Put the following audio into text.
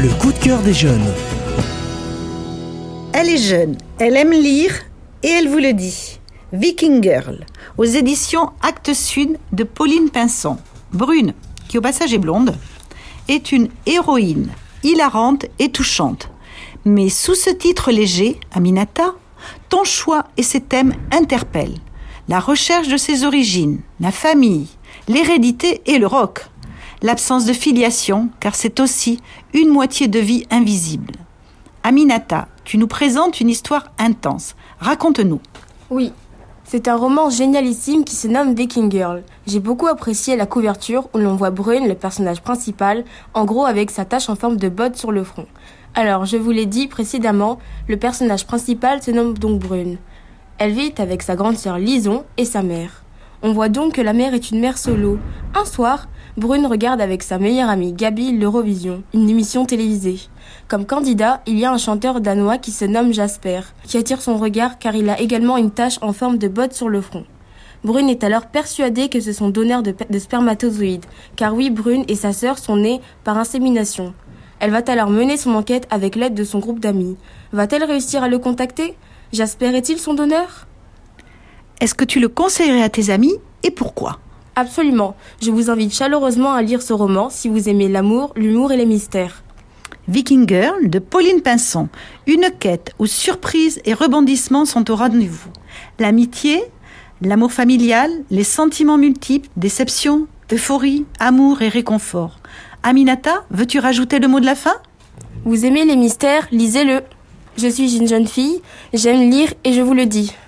Le coup de cœur des jeunes. Elle est jeune, elle aime lire et elle vous le dit. Viking Girl, aux éditions Actes Sud de Pauline Pinson. Brune, qui au passage est blonde, est une héroïne hilarante et touchante. Mais sous ce titre léger, Aminata, ton choix et ses thèmes interpellent. La recherche de ses origines, la famille, l'hérédité et le rock. L'absence de filiation, car c'est aussi une moitié de vie invisible. Aminata, tu nous présentes une histoire intense. Raconte-nous. Oui, c'est un roman génialissime qui se nomme Viking Girl. J'ai beaucoup apprécié la couverture où l'on voit Brune, le personnage principal, en gros avec sa tache en forme de botte sur le front. Alors, je vous l'ai dit précédemment, le personnage principal se nomme donc Brune. Elle vit avec sa grande sœur Lison et sa mère. On voit donc que la mère est une mère solo. Un soir, Brune regarde avec sa meilleure amie Gabi l'Eurovision, une émission télévisée. Comme candidat, il y a un chanteur danois qui se nomme Jasper, qui attire son regard car il a également une tache en forme de botte sur le front. Brune est alors persuadée que ce sont donneurs de, de spermatozoïdes, car oui, Brune et sa sœur sont nées par insémination. Elle va alors mener son enquête avec l'aide de son groupe d'amis. Va-t-elle réussir à le contacter? Jasper est-il son donneur? Est-ce que tu le conseillerais à tes amis et pourquoi? Absolument. Je vous invite chaleureusement à lire ce roman si vous aimez l'amour, l'humour et les mystères. Viking Girl de Pauline Pinson. Une quête où surprises et rebondissements sont au rendez-vous. L'amitié, l'amour familial, les sentiments multiples, déception, euphorie, amour et réconfort. Aminata, veux-tu rajouter le mot de la fin? Vous aimez les mystères Lisez-le. Je suis une jeune fille, j'aime lire et je vous le dis.